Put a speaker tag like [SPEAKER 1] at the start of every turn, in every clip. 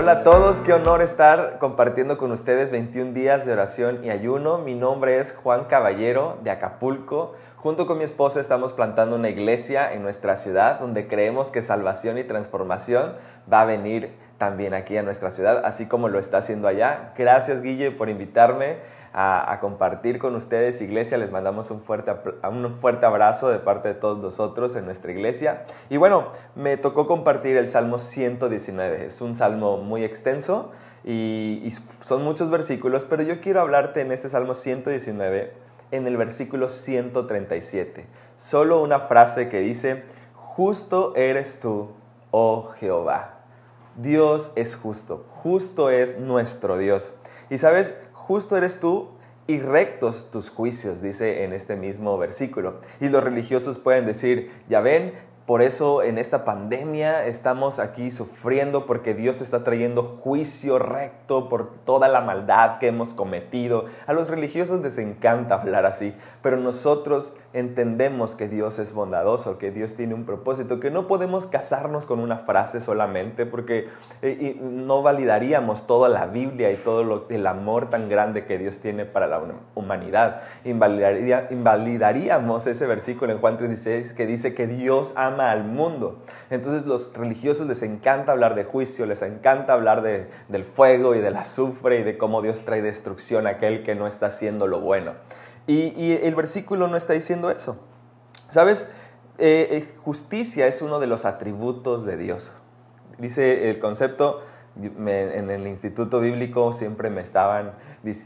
[SPEAKER 1] Hola a todos, qué honor estar compartiendo con ustedes 21 días de oración y ayuno. Mi nombre es Juan Caballero de Acapulco. Junto con mi esposa estamos plantando una iglesia en nuestra ciudad donde creemos que salvación y transformación va a venir también aquí a nuestra ciudad, así como lo está haciendo allá. Gracias Guille por invitarme a, compartir con ustedes, iglesia. Les mandamos un fuerte, un fuerte abrazo de parte de todos nosotros en nuestra iglesia. Y bueno, me tocó compartir el Salmo 119. Es un salmo muy extenso y, y son muchos versículos, pero yo quiero hablarte en este Salmo 119, en el versículo 137. Solo una frase que dice, justo eres tú, oh Jehová. Dios es justo, justo es nuestro Dios. Y sabes, justo eres tú y rectos tus juicios, dice en este mismo versículo. Y los religiosos pueden decir, ya ven, por eso en esta pandemia estamos aquí sufriendo porque Dios está trayendo juicio recto por toda la maldad que hemos cometido. A los religiosos les encanta hablar así, pero nosotros entendemos que Dios es bondadoso, que Dios tiene un propósito, que no podemos casarnos con una frase solamente porque eh, no validaríamos toda la Biblia y todo el amor tan grande que Dios tiene para la humanidad. invalidaríamos ese versículo en Juan 3:16 que dice que Dios ama al mundo. Entonces los religiosos les encanta hablar de juicio, les encanta hablar de, del fuego y del azufre y de cómo Dios trae destrucción a aquel que no está haciendo lo bueno. Y, el versículo no está diciendo eso. ¿Sabes? Eh, eh, justicia es uno de los atributos de Dios. Dice el concepto, en el instituto bíblico siempre me estaban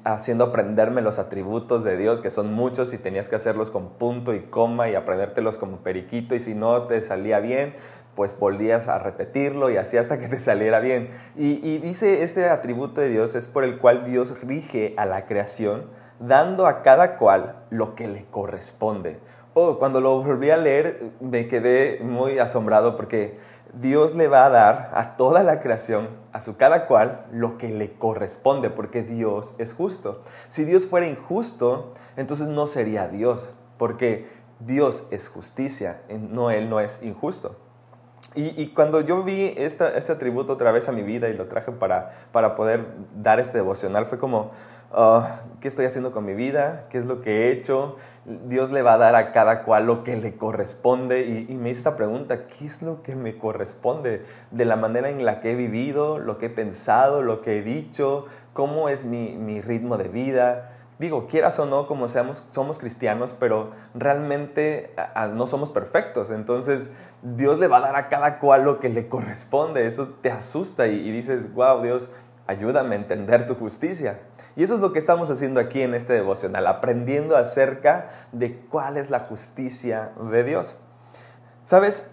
[SPEAKER 1] haciendo aprenderme los atributos de Dios, que son muchos y tenías que hacerlos con punto y coma y aprendértelos como periquito y si no te salía bien, pues volvías a repetirlo y así hasta que te saliera bien. Y, dice este atributo de Dios es por el cual Dios rige a la creación, dando a cada cual lo que le corresponde. Oh, cuando lo volví a leer me quedé muy asombrado porque Dios le va a dar a toda la creación, a su cada cual, lo que le corresponde, porque Dios es justo. Si Dios fuera injusto, entonces no sería Dios, porque Dios es justicia, no Él no es injusto. Y, cuando yo vi esta, este atributo otra vez a mi vida y lo traje para, para poder dar este devocional, fue como, ah, ¿qué estoy haciendo con mi vida? ¿Qué es lo que he hecho? Dios le va a dar a cada cual lo que le corresponde. Y, y me hice esta pregunta, ¿qué es lo que me corresponde? De la manera en la que he vivido, lo que he pensado, lo que he dicho, cómo es mi, mi ritmo de vida digo, quieras o no, como seamos, somos cristianos, pero realmente no somos perfectos. Entonces, Dios le va a dar a cada cual lo que le corresponde. Eso te asusta y, dices, wow, Dios, ayúdame a entender tu justicia. Y eso es lo que estamos haciendo aquí en este devocional, aprendiendo acerca de cuál es la justicia de Dios. Sabes,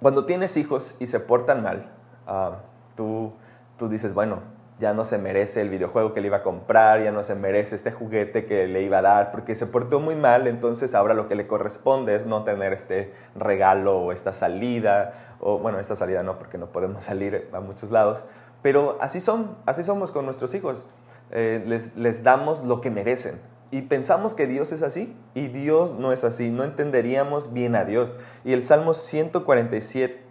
[SPEAKER 1] cuando tienes hijos y se portan mal, ah, tú, tú dices, bueno, ya no se merece el videojuego que le iba a comprar, ya no se merece este juguete que le iba a dar, porque se portó muy mal, entonces ahora lo que le corresponde es no tener este regalo o esta salida, o bueno, esta salida no, porque no podemos salir a muchos lados, pero así son, así somos con nuestros hijos, eh, les, les damos lo que merecen. Y pensamos que Dios es así, y Dios no es así, no entenderíamos bien a Dios. Y el Salmo 147,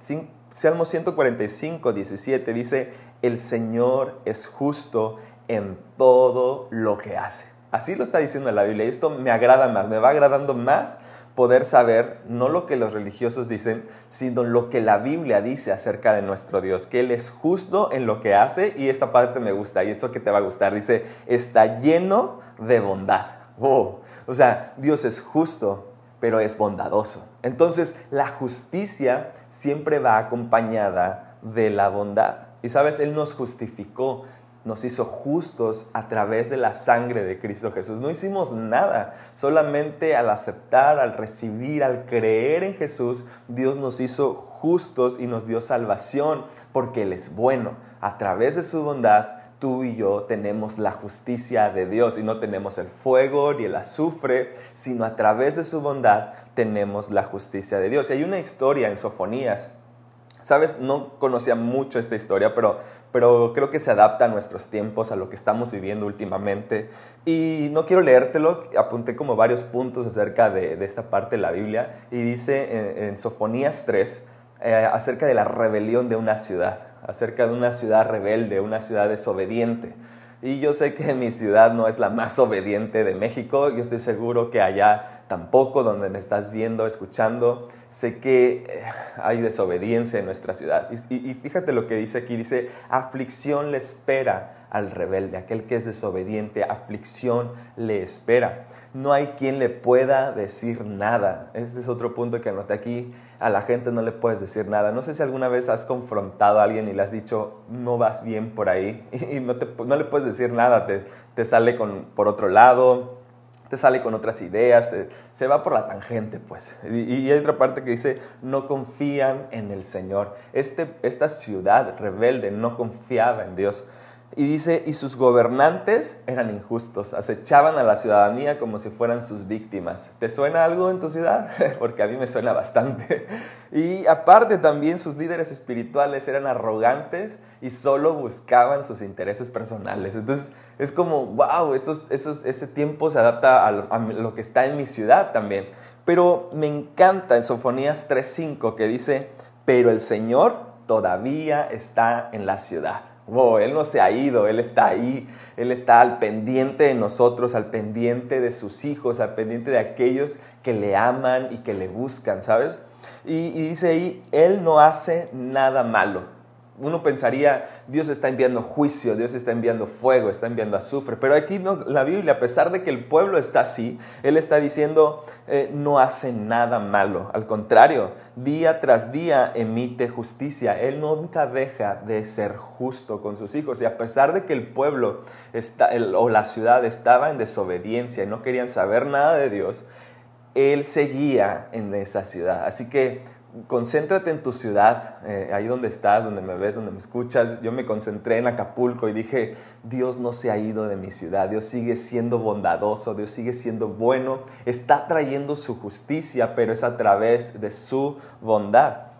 [SPEAKER 1] Salmo 145, 17 dice, el Señor es justo en todo lo que hace. Así lo está diciendo la Biblia y esto me agrada más, me va agradando más poder saber no lo que los religiosos dicen, sino lo que la Biblia dice acerca de nuestro Dios, que Él es justo en lo que hace y esta parte me gusta y eso que te va a gustar, dice, está lleno de bondad. Oh, o sea, Dios es justo, pero es bondadoso. Entonces, la justicia siempre va acompañada de la bondad. Y sabes, Él nos justificó, nos hizo justos a través de la sangre de Cristo Jesús. No hicimos nada, solamente al aceptar, al recibir, al creer en Jesús, Dios nos hizo justos y nos dio salvación porque Él es bueno. A través de su bondad, tú y yo tenemos la justicia de Dios y no tenemos el fuego ni el azufre, sino a través de su bondad tenemos la justicia de Dios. Y hay una historia en Sofonías Sabes, no conocía mucho esta historia, pero, pero creo que se adapta a nuestros tiempos, a lo que estamos viviendo últimamente. Y no quiero leértelo, apunté como varios puntos acerca de, esta parte de la Biblia. Y dice en, Sofonías 3 eh, acerca de la rebelión de una ciudad. Acerca de una ciudad rebelde, una ciudad desobediente. Y yo sé que mi ciudad no es la más obediente de México, yo estoy seguro que allá tampoco, donde me estás viendo, escuchando, sé que eh, hay desobediencia en nuestra ciudad. Y, y fíjate lo que dice aquí, dice, aflicción le espera al rebelde, aquel que es desobediente, aflicción le espera. No hay quien le pueda decir nada. Este es otro punto que anoté aquí. A la gente no le puedes decir nada. No sé si alguna vez has confrontado a alguien y le has dicho, no vas bien por ahí, y no, no le puedes decir nada, te, te sale con, por otro lado, te sale con otras ideas, se, va por la tangente, pues. Y, y, hay otra parte que dice, no confían en el Señor. Este, esta ciudad rebelde no confiaba en Dios. Y dice, y sus gobernantes eran injustos, acechaban a la ciudadanía como si fueran sus víctimas. ¿Te suena algo en tu ciudad? Porque a mí me suena bastante. Y aparte también sus líderes espirituales eran arrogantes y solo buscaban sus intereses personales. Entonces es como, wow, estos, ese tiempo se adapta a a lo que está en mi ciudad también. Pero me encanta en Sofonías 3.5 que dice, pero el Señor todavía está en la ciudad. Él no se ha ido, Él está ahí, Él está al pendiente de nosotros, al pendiente de sus hijos, al pendiente de aquellos que le aman y que le buscan, ¿sabes? Y, y dice ahí, Él no hace nada malo uno pensaría, Dios está enviando juicio, Dios está enviando fuego, está enviando azufre. Pero aquí no, la Biblia, a pesar de que el pueblo está así, Él está diciendo, eh, no hace nada malo. Al contrario, día tras día emite justicia. Él nunca deja de ser justo con sus hijos. Y a pesar de que el pueblo o la ciudad estaba en desobediencia y no querían saber nada de Dios, Él seguía en esa ciudad. Así que concéntrate en tu ciudad, eh, ahí donde estás, donde me ves, donde me escuchas. Yo me concentré en Acapulco y dije, Dios no se ha ido de mi ciudad, Dios sigue siendo bondadoso, Dios sigue siendo bueno, está trayendo su justicia, pero es a través de su bondad.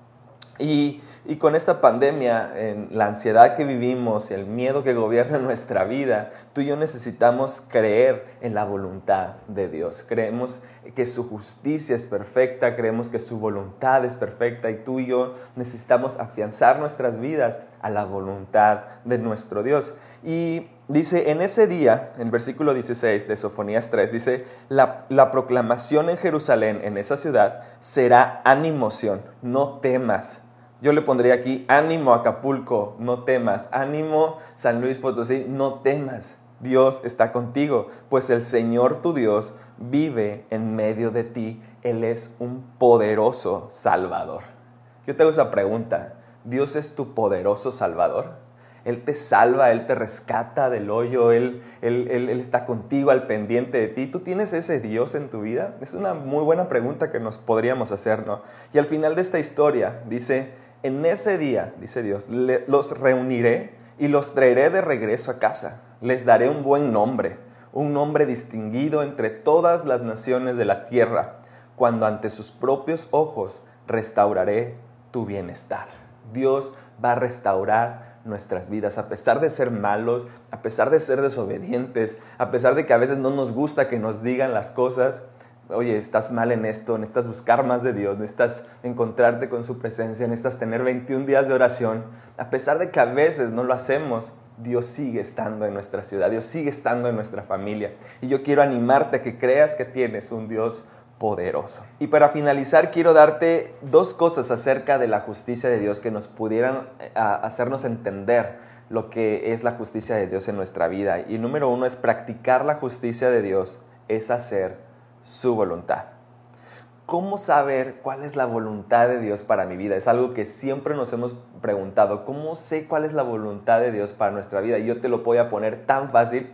[SPEAKER 1] Y, con esta pandemia, en la ansiedad que vivimos, el miedo que gobierna nuestra vida, tú y yo necesitamos creer en la voluntad de Dios. Creemos que su justicia es perfecta, creemos que su voluntad es perfecta y tú y yo necesitamos afianzar nuestras vidas a la voluntad de nuestro Dios. Y dice, en ese día, en el versículo 16 de Sofonías 3, dice, la, la proclamación en Jerusalén, en esa ciudad, será animoción, no temas yo le pondría aquí, ánimo Acapulco, no temas, ánimo San Luis Potosí, no temas. Dios está contigo, pues el Señor tu Dios vive en medio de ti. Él es un poderoso Salvador. Yo te hago esa pregunta. ¿Dios es tu poderoso Salvador? Él te salva, Él te rescata del hoyo, él, él, él, está contigo al pendiente de ti. ¿Tú tienes ese Dios en tu vida? Es una muy buena pregunta que nos podríamos hacer, ¿no? Y al final de esta historia dice, en ese día, dice Dios, los reuniré y los traeré de regreso a casa. Les daré un buen nombre, un nombre distinguido entre todas las naciones de la tierra, cuando ante sus propios ojos restauraré tu bienestar. Dios va a restaurar nuestras vidas, a pesar de ser malos, a pesar de ser desobedientes, a pesar de que a veces no nos gusta que nos digan las cosas, oye, estás mal en esto, necesitas buscar más de Dios, necesitas encontrarte con su presencia, necesitas tener 21 días de oración, a pesar de que a veces no lo hacemos, Dios sigue estando en nuestra ciudad, Dios sigue estando en nuestra familia. Y yo quiero animarte a que creas que tienes un Dios poderoso. Y para finalizar, quiero darte dos cosas acerca de la justicia de Dios que nos pudieran eh, hacernos entender lo que es la justicia de Dios en nuestra vida. Y número uno es practicar la justicia de Dios, es hacer su voluntad. ¿Cómo saber cuál es la voluntad de Dios para mi vida? Es algo que siempre nos hemos preguntado. ¿Cómo sé cuál es la voluntad de Dios para nuestra vida? Y yo te lo voy a poner tan fácil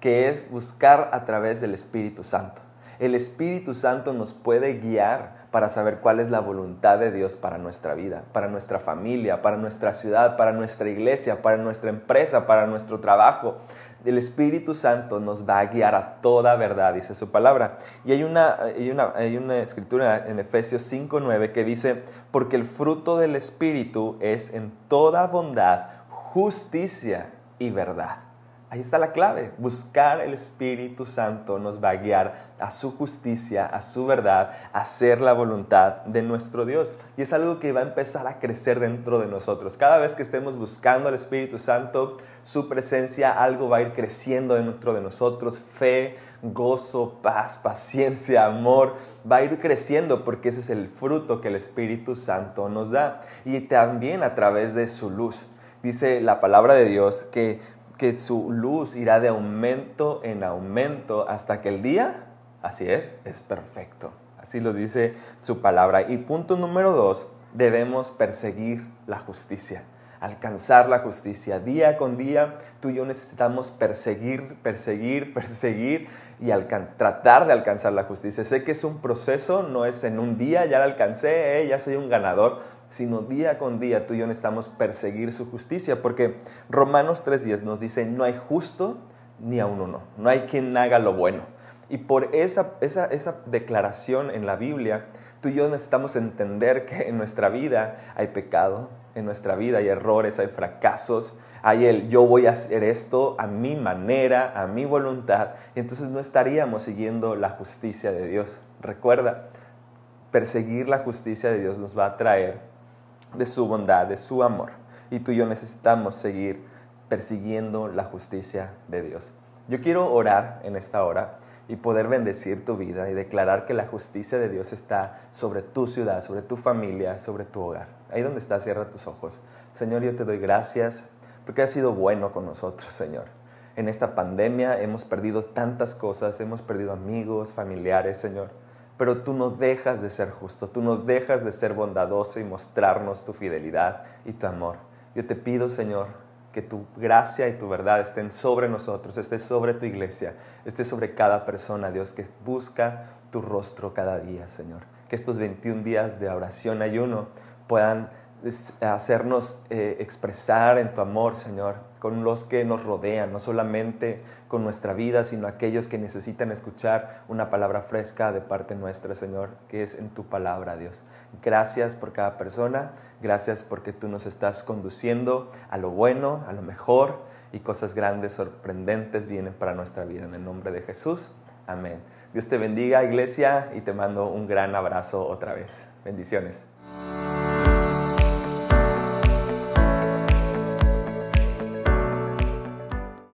[SPEAKER 1] que es buscar a través del Espíritu Santo. El Espíritu Santo nos puede guiar para saber cuál es la voluntad de Dios para nuestra vida, para nuestra familia, para nuestra ciudad, para nuestra iglesia, para nuestra empresa, para nuestro trabajo el Espíritu Santo nos va a guiar a toda verdad, dice su palabra. Y hay una, hay una, escritura en Efesios 5.9 que dice, porque el fruto del Espíritu es en toda bondad, justicia y verdad. Ahí está la clave. Buscar el Espíritu Santo nos va a guiar a su justicia, a su verdad, a hacer la voluntad de nuestro Dios. Y es algo que va a empezar a crecer dentro de nosotros. Cada vez que estemos buscando al Espíritu Santo, su presencia, algo va a ir creciendo dentro de nosotros. Fe, gozo, paz, paciencia, amor, va a ir creciendo porque ese es el fruto que el Espíritu Santo nos da. Y también a través de su luz. Dice la palabra de Dios que que su luz irá de aumento en aumento hasta que el día, así es, es perfecto. Así lo dice su palabra. Y punto número dos, debemos perseguir la justicia, alcanzar la justicia. Día con día, tú y yo necesitamos perseguir, perseguir, perseguir y tratar de alcanzar la justicia. Sé que es un proceso, no es en un día, ya la alcancé, eh, ya soy un ganador sino día con día tú y yo necesitamos perseguir su justicia, porque Romanos 3.10 nos dice, no hay justo ni a uno, no hay quien haga lo bueno. Y por esa, esa, esa declaración en la Biblia, tú y yo necesitamos entender que en nuestra vida hay pecado, en nuestra vida hay errores, hay fracasos, hay el yo voy a hacer esto a mi manera, a mi voluntad, y entonces no estaríamos siguiendo la justicia de Dios. Recuerda, perseguir la justicia de Dios nos va a traer de su bondad, de su amor. Y tú y yo necesitamos seguir persiguiendo la justicia de Dios. Yo quiero orar en esta hora y poder bendecir tu vida y declarar que la justicia de Dios está sobre tu ciudad, sobre tu familia, sobre tu hogar. Ahí donde estás, cierra tus ojos. Señor, yo te doy gracias porque has sido bueno con nosotros, Señor. En esta pandemia hemos perdido tantas cosas, hemos perdido amigos, familiares, Señor pero tú no dejas de ser justo, tú no dejas de ser bondadoso y mostrarnos tu fidelidad y tu amor. Yo te pido, Señor, que tu gracia y tu verdad estén sobre nosotros, esté sobre tu iglesia, esté sobre cada persona, Dios, que busca tu rostro cada día, Señor. Que estos 21 días de oración, ayuno, puedan hacernos eh, expresar en tu amor, Señor, con los que nos rodean, no solamente con nuestra vida, sino aquellos que necesitan escuchar una palabra fresca de parte nuestra, Señor, que es en tu palabra, Dios. Gracias por cada persona, gracias porque tú nos estás conduciendo a lo bueno, a lo mejor, y cosas grandes, sorprendentes vienen para nuestra vida. En el nombre de Jesús, amén. Dios te bendiga, iglesia, y te mando un gran abrazo otra vez. Bendiciones.